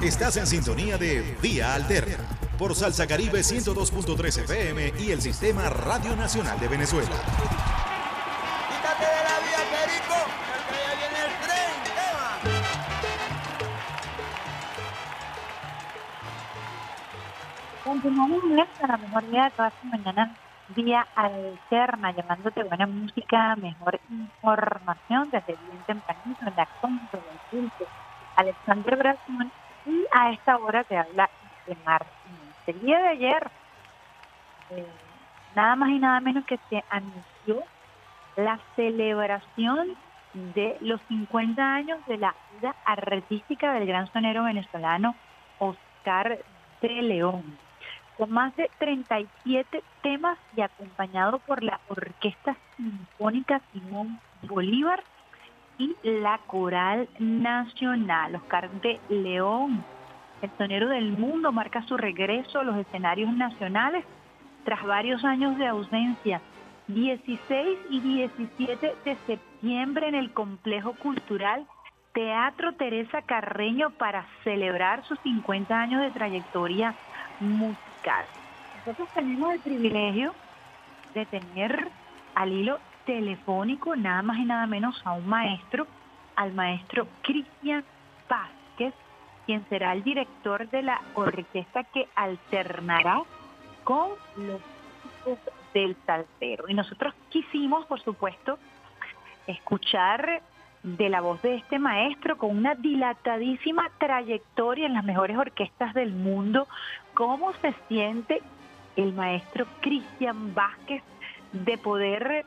Estás en sintonía de Vía Alterna por Salsa Caribe 102.3 FM y el Sistema Radio Nacional de Venezuela. Quítate de la vía, Perico, porque ya viene el tren. Eva. Continuamos en esta, la mejor día de todas las mañanas, día alterna, llamándote buena música, mejor información desde bien tempranito en la contra del culto. Alexander Brazón y a esta hora te habla Martín. El día de ayer, eh, nada más y nada menos que se anunció la celebración de los 50 años de la vida artística del gran sonero venezolano Oscar de León con más de 37 temas y acompañado por la Orquesta Sinfónica Simón Bolívar y la Coral Nacional. Oscar de León, el sonero del mundo, marca su regreso a los escenarios nacionales tras varios años de ausencia. 16 y 17 de septiembre en el Complejo Cultural Teatro Teresa Carreño para celebrar sus 50 años de trayectoria musical. Nosotros tenemos el privilegio de tener al hilo telefónico nada más y nada menos a un maestro, al maestro Cristian Vázquez, quien será el director de la orquesta que alternará con los del salsero. Y nosotros quisimos, por supuesto, escuchar de la voz de este maestro con una dilatadísima trayectoria en las mejores orquestas del mundo, cómo se siente el maestro Cristian Vázquez de poder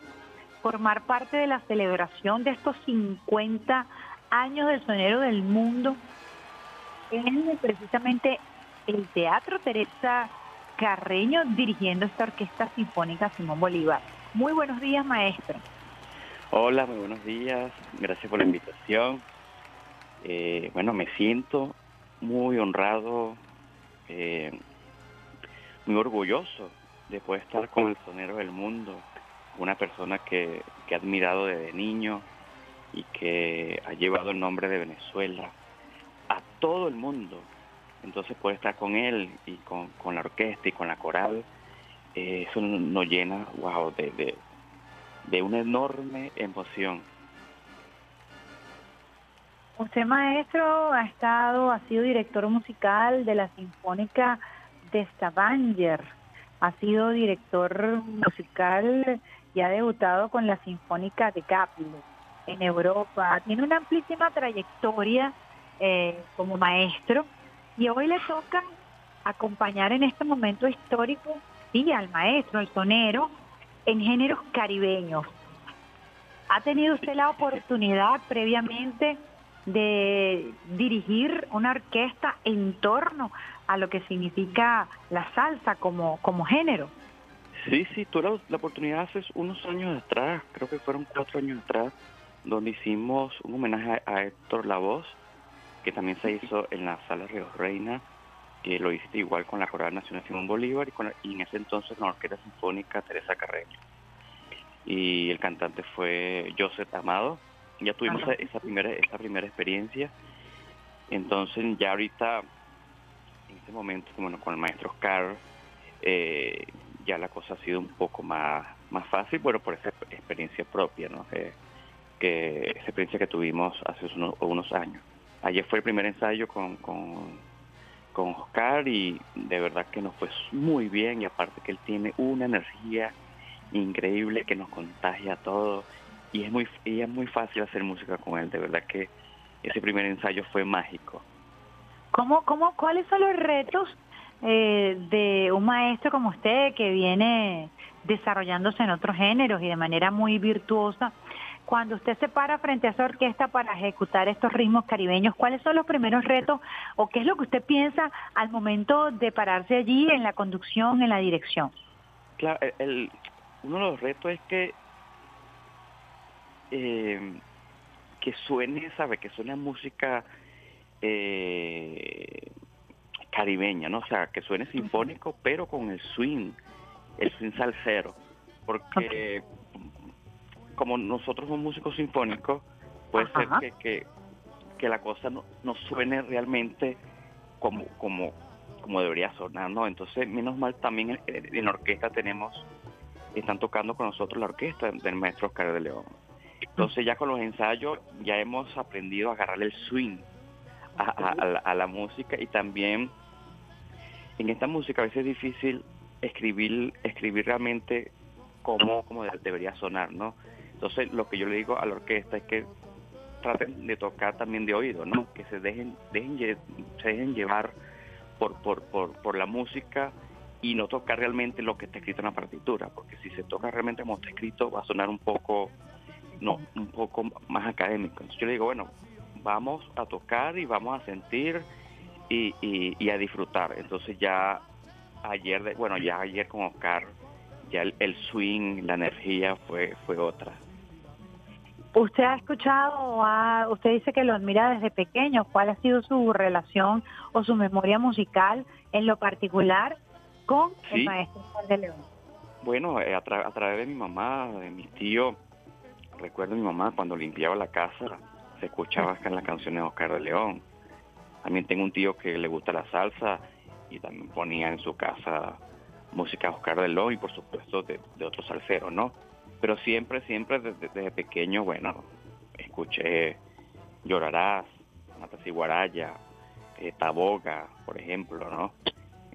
formar parte de la celebración de estos 50 años del sonero del mundo en precisamente el Teatro Teresa Carreño dirigiendo esta orquesta sinfónica Simón Bolívar. Muy buenos días, maestro. Hola, muy buenos días. Gracias por la invitación. Eh, bueno, me siento muy honrado, eh, muy orgulloso de poder estar con el sonero del mundo, una persona que, que he admirado desde niño y que ha llevado el nombre de Venezuela a todo el mundo. Entonces poder estar con él y con, con la orquesta y con la coral, eh, eso nos llena, wow, de, de, de una enorme emoción. Usted, maestro, ha estado, ha sido director musical de la Sinfónica de Stavanger, ha sido director musical y ha debutado con la Sinfónica de Caplo en Europa. Tiene una amplísima trayectoria eh, como maestro y hoy le toca acompañar en este momento histórico, sí, al maestro, al sonero, en géneros caribeños. ¿Ha tenido usted la oportunidad previamente de dirigir una orquesta en torno a lo que significa la salsa como, como género? Sí, sí, tuve la, la oportunidad hace unos años atrás, creo que fueron cuatro años atrás, donde hicimos un homenaje a, a Héctor Lavoz, que también se hizo en la Sala Río Reina, que lo hice igual con la Coral Nacional Simón Bolívar y, con y en ese entonces con la Orquesta Sinfónica Teresa Carreño. Y el cantante fue Joseph Amado. Ya tuvimos Ajá. esa primera, esa primera experiencia. Entonces ya ahorita, en este momento, bueno, con el maestro Oscar, eh, ya la cosa ha sido un poco más, más fácil, bueno, por esa experiencia propia, ¿no? Que, que esa experiencia que tuvimos hace unos, unos años. Ayer fue el primer ensayo con, con, con Oscar y de verdad que nos fue muy bien y aparte que él tiene una energía increíble que nos contagia a todos y es muy y es muy fácil hacer música con él, de verdad que ese primer ensayo fue mágico. ¿Cómo, cómo, ¿Cuáles son los retos eh, de un maestro como usted que viene desarrollándose en otros géneros y de manera muy virtuosa? Cuando usted se para frente a esa orquesta para ejecutar estos ritmos caribeños, ¿cuáles son los primeros retos o qué es lo que usted piensa al momento de pararse allí en la conducción, en la dirección? Claro, el, uno de los retos es que eh, que suene, ¿sabe? Que suene música eh, caribeña, ¿no? O sea, que suene sinfónico, pero con el swing, el swing salsero. Porque como nosotros somos músicos sinfónicos, puede Ajá. ser que, que que la cosa no, no suene realmente como, como, como debería sonar, ¿no? Entonces, menos mal también en, la orquesta tenemos, están tocando con nosotros la orquesta del maestro Oscar de León. Entonces ya con los ensayos ya hemos aprendido a agarrarle el swing a, la, música y también en esta música a veces es difícil escribir, escribir realmente cómo, cómo debería sonar, ¿no? Entonces lo que yo le digo a la orquesta es que traten de tocar también de oído, ¿no? Que se dejen, dejen se dejen llevar por, por, por, por la música y no tocar realmente lo que está escrito en la partitura, porque si se toca realmente como está escrito va a sonar un poco, no, un poco más académico. Entonces yo le digo, bueno, vamos a tocar y vamos a sentir y, y, a disfrutar. Entonces ya ayer, bueno, ya ayer con Oscar, ya el, el swing, la energía fue, fue otra. Usted ha escuchado, usted dice que lo admira desde pequeño. ¿Cuál ha sido su relación o su memoria musical en lo particular con el maestro Juan de León? Bueno, eh, a, través de mi mamá, de mi tío, recuerdo a mi mamá cuando limpiaba la casa, se escuchaba acá en las canciones de Oscar de León. También tengo un tío que le gusta la salsa y también ponía en su casa música de Oscar y por supuesto de, de otros salseros, ¿no? Pero siempre, siempre desde, pequeño, bueno, escuché Llorarás, Matas y Guaraya, eh, Taboga, por ejemplo, ¿no?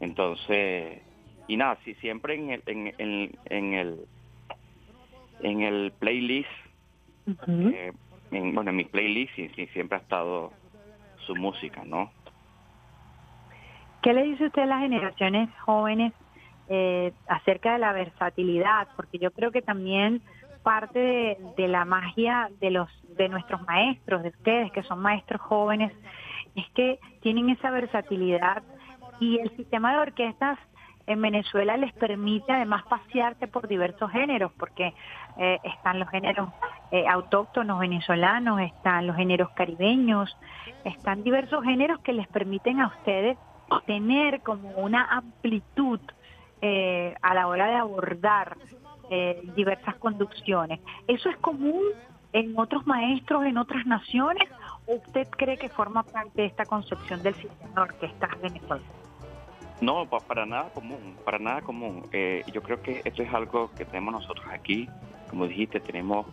Entonces, y nada, sí, siempre en el, en, en, el, en el playlist, eh, bueno, en mi playlist sí, siempre ha estado su música, ¿no? ¿Qué le dice usted a las generaciones jóvenes eh, acerca de la versatilidad, porque yo creo que también parte de, la magia de los de nuestros maestros, de ustedes que son maestros jóvenes, es que tienen esa versatilidad y el sistema de orquestas en Venezuela les permite además pasearse por diversos géneros, porque eh, están los géneros eh, autóctonos venezolanos, están los géneros caribeños, están diversos géneros que les permiten a ustedes tener como una amplitud eh, a la hora de abordar eh, diversas conducciones. ¿Eso es común en otros maestros, en otras naciones? ¿O usted cree que forma parte de esta concepción del sistema orquestas venezolano? No, para nada común, para nada común. Eh, yo creo que esto es algo que tenemos nosotros aquí. Como dijiste, tenemos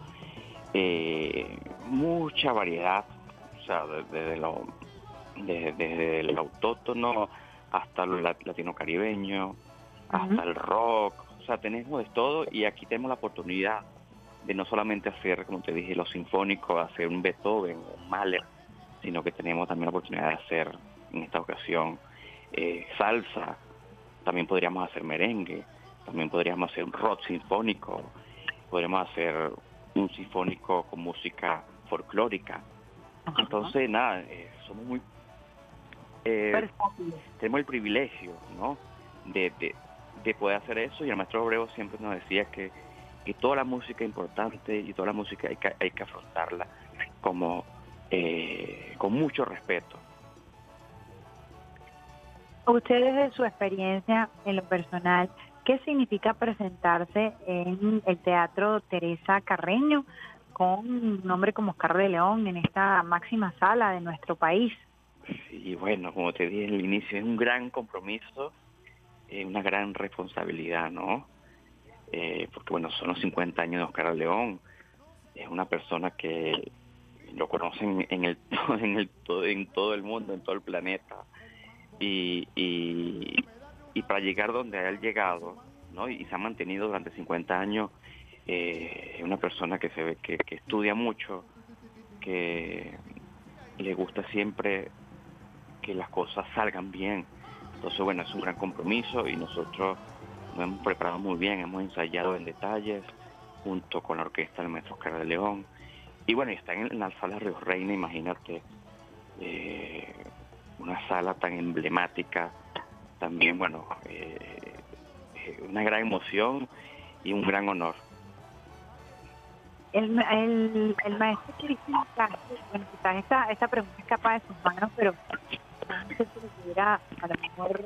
mucha variedad, o sea, desde, lo, desde, el autóctono hasta lo latino caribeño, hasta el rock, o sea, tenemos de todo y aquí tenemos la oportunidad de no solamente hacer, como te dije, los sinfónicos, hacer un Beethoven, un Mahler, sino que tenemos también la oportunidad de hacer en esta ocasión eh, salsa, también podríamos hacer merengue, también podríamos hacer un rock sinfónico, podríamos hacer un sinfónico con música folclórica. Entonces, nada, eh, somos muy... Eh, tenemos el privilegio, ¿no? de, que puede hacer eso y el maestro Obrego siempre nos decía que, que toda la música es importante y toda la música hay que, hay que afrontarla como eh, con mucho respeto. Ustedes de su experiencia en lo personal, ¿qué significa presentarse en el Teatro Teresa Carreño con un nombre como Oscar de León en esta máxima sala de nuestro país? Sí, bueno, como te dije el inicio, es un gran compromiso eh, una gran responsabilidad, ¿no? Eh, porque bueno, son los 50 años de Oscar León, es una persona que lo conocen en el en el en todo el mundo, en todo el planeta y, y, para llegar donde ha llegado, ¿no? Y se ha mantenido durante 50 años eh, una persona que se ve que, que estudia mucho, que le gusta siempre que las cosas salgan bien entonces, bueno, es un gran compromiso y nosotros nos hemos preparado muy bien, hemos ensayado en detalles junto con la orquesta del maestro Oscar de León. Y bueno, está en la sala Río Reina, imagínate, eh, una sala tan emblemática, también, bueno, eh, eh, una gran emoción y un gran honor. El, el, el maestro Cristian bueno, quizás esta, esta pregunta es capaz de sus manos, pero se pudiera a lo mejor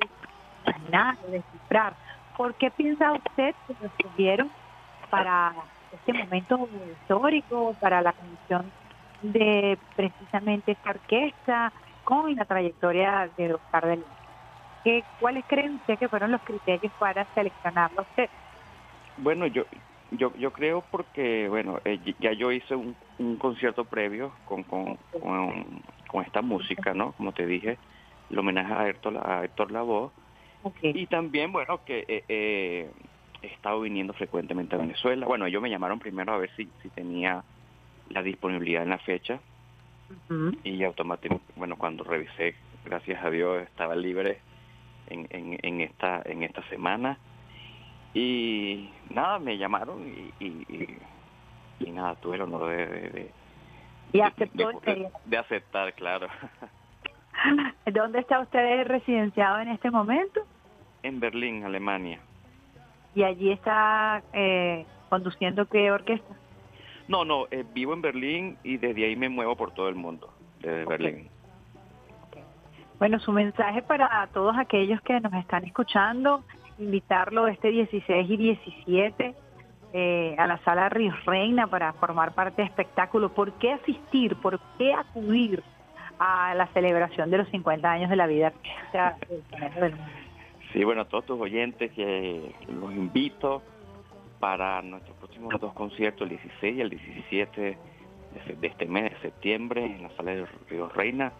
imaginar o descifrar. ¿Por qué piensa usted que lo escogieron para este momento histórico, para la Comisión de precisamente esta orquesta con la trayectoria de Oscar de ¿Qué, ¿Cuáles creen usted que fueron los criterios para seleccionarlo usted? Bueno, yo, yo, yo creo porque, bueno, eh, ya yo hice un, un concierto previo con, con, con, esta música, ¿no? Como te dije, el homenaje a Héctor, a Héctor Lavoe. Y también, bueno, que eh, eh, he estado viniendo frecuentemente a Venezuela. Bueno, ellos me llamaron primero a ver si, si tenía la disponibilidad en la fecha. Y automáticamente, bueno, cuando revisé, gracias a Dios, estaba libre en, en, en esta en esta semana y nada, me llamaron y, y, nada, tuve el honor de... de, ¿Y aceptó de, aceptar, claro. ¿Dónde está usted residenciado en este momento? En Berlín, Alemania. ¿Y allí está eh, conduciendo qué orquesta? No, no, eh, vivo en Berlín y desde ahí me muevo por todo el mundo, desde Berlín. Bueno, su mensaje para todos aquellos que nos están escuchando invitarlo este 16 y 17 eh, a la sala Río Reina para formar parte de espectáculo. ¿Por qué asistir? ¿Por qué acudir a la celebración de los 50 años de la vida Sí, bueno, a todos tus oyentes que los invito para nuestros próximos dos conciertos, el 16 y el 17 de este mes de septiembre en la sala de Río Reina,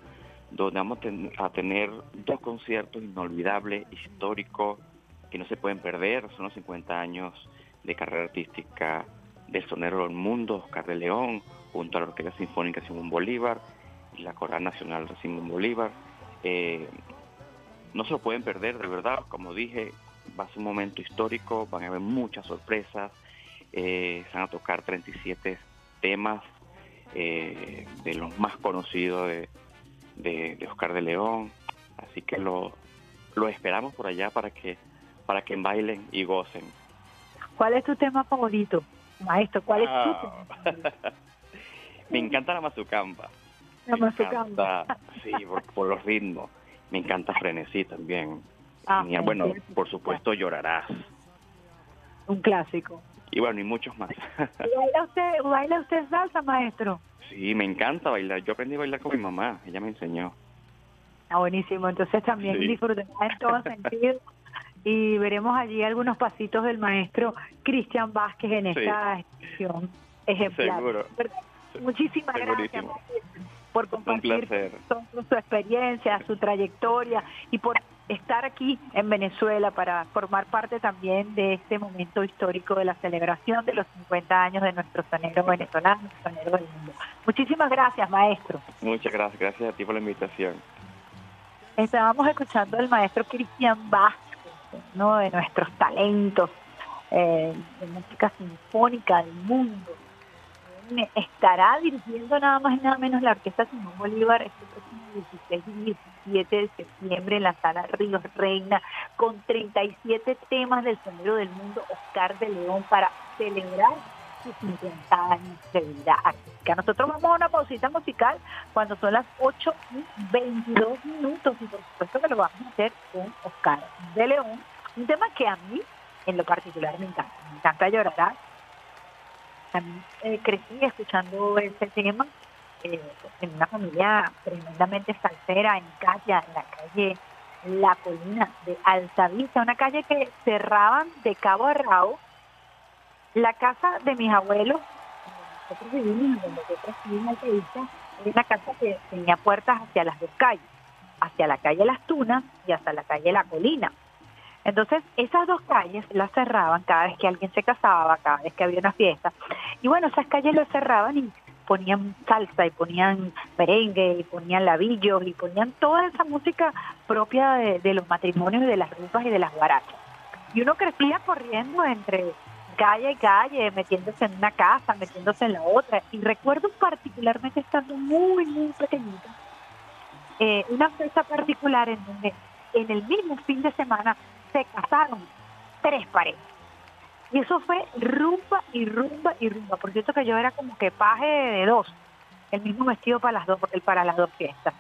donde vamos a tener dos conciertos inolvidables, históricos, que no se pueden perder, son los 50 años de carrera artística del sonero del mundo, Oscar de León, junto a la Orquesta Sinfónica Simón Bolívar y la Coral Nacional Simón Bolívar. Eh, no se lo pueden perder, de verdad, como dije, va a ser un momento histórico, van a haber muchas sorpresas, eh, se van a tocar 37 temas eh, de los más conocidos de, de, Oscar de León, así que lo, lo esperamos por allá para que para que bailen y gocen. ¿Cuál es tu tema favorito, maestro? ¿Cuál es tu ah. Me encanta la mazucamba. La mazucamba. sí, por, los ritmos. Me encanta frenesí también. Ah, bueno, por supuesto llorarás. Un clásico. Y bueno, y muchos más. ¿Baila usted, ¿Baila usted salsa, maestro? Sí, me encanta bailar. Yo aprendí a bailar con mi mamá. Ella me enseñó. Ah, buenísimo. Entonces también sí. en todo sentido y veremos allí algunos pasitos del maestro Cristian Vázquez en esta exposición ejemplar. Muchísimas gracias por compartir su experiencia, su trayectoria y por estar aquí en Venezuela para formar parte también de este momento histórico de la celebración de los 50 años de nuestro sonero venezolano, sonero del mundo. Muchísimas gracias, maestro. Muchas gracias, gracias a ti por la invitación. Estábamos escuchando al maestro Cristian Vázquez ¿no? de nuestros talentos eh, de música sinfónica del mundo. Estará dirigiendo nada más y nada menos la Orquesta Simón Bolívar este próximo 16 y 17 de septiembre en la Sala Ríos Reina con 37 temas del sonido del mundo Oscar de León para celebrar sus 50 años de vida artística. Nosotros vamos a una pausita musical cuando son las 8 y 22 minutos y por supuesto que lo vamos a hacer con Oscar de León, un tema que a mí en lo particular me encanta, me encanta llorar. Mí eh, crecí escuchando ese tema eh, en una familia tremendamente salsera en calle, en la calle La Colina de Altavista, una calle que cerraban de cabo a rabo la casa de mis abuelos, nosotros vivimos, nosotros vivimos en una casa que tenía puertas hacia las dos calles, hacia la calle Las Tunas y hasta la calle La Colina. Entonces, esas dos calles las cerraban cada vez que alguien se casaba, cada vez que había una fiesta. Y bueno, esas calles las cerraban y ponían salsa y ponían merengue y ponían labillos y ponían toda esa música propia de, los matrimonios y de las rupas y de las barachas. Y uno crecía corriendo entre calle y calle, metiéndose en una casa, metiéndose en la otra. Y recuerdo particularmente estando muy, muy pequeñita, eh, una fecha particular en donde en el mismo fin de semana se casaron tres parejas. Y eso fue rumba y rumba y rumba. Por cierto que yo era como que paje de dos, el mismo vestido para las dos, para las dos fiestas.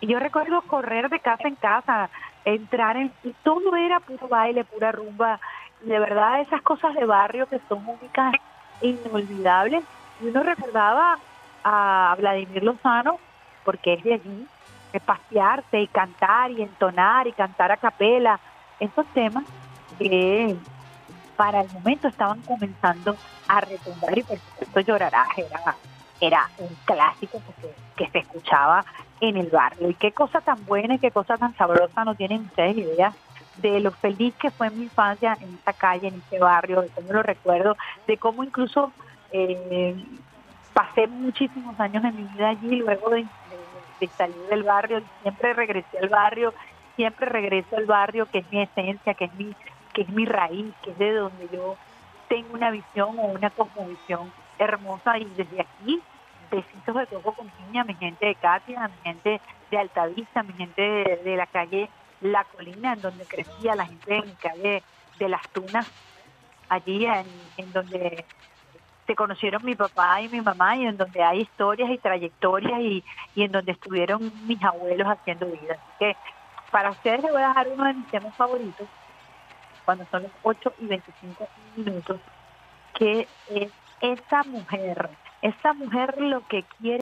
Y yo recuerdo correr de casa en casa, entrar en... Y todo era puro baile, pura rumba, de verdad esas cosas de barrio que son únicas, inolvidables. Y uno recordaba a Vladimir Lozano, porque es de allí, de pasearse y cantar y entonar y cantar a capela, esos temas que para el momento estaban comenzando a retumbar y por supuesto llorarás era, era un clásico que, que se escuchaba en el barrio. Y qué cosa tan buena y qué cosa tan sabrosa no tienen ustedes idea de lo feliz que fue mi infancia en esta calle, en este barrio, de cómo lo recuerdo, de cómo incluso eh, pasé muchísimos años en mi vida allí luego de, salir del barrio, siempre regresé al barrio, siempre regreso al barrio que es mi esencia, que es mi, que es mi raíz, que es de donde yo tengo una visión o una cosmovisión hermosa y desde aquí besitos de toco con piña mi gente de Katia, mi gente de Altavista, mi gente de la calle la colina en donde crecía la gente en calle de las Tunas, allí en, donde se conocieron mi papá y mi mamá y en donde hay historias y trayectorias y, en donde estuvieron mis abuelos haciendo vida. Así que para ustedes les voy a dejar uno de mis temas favoritos cuando son los 8 y 25 minutos, que es esa mujer, esa mujer lo que quiere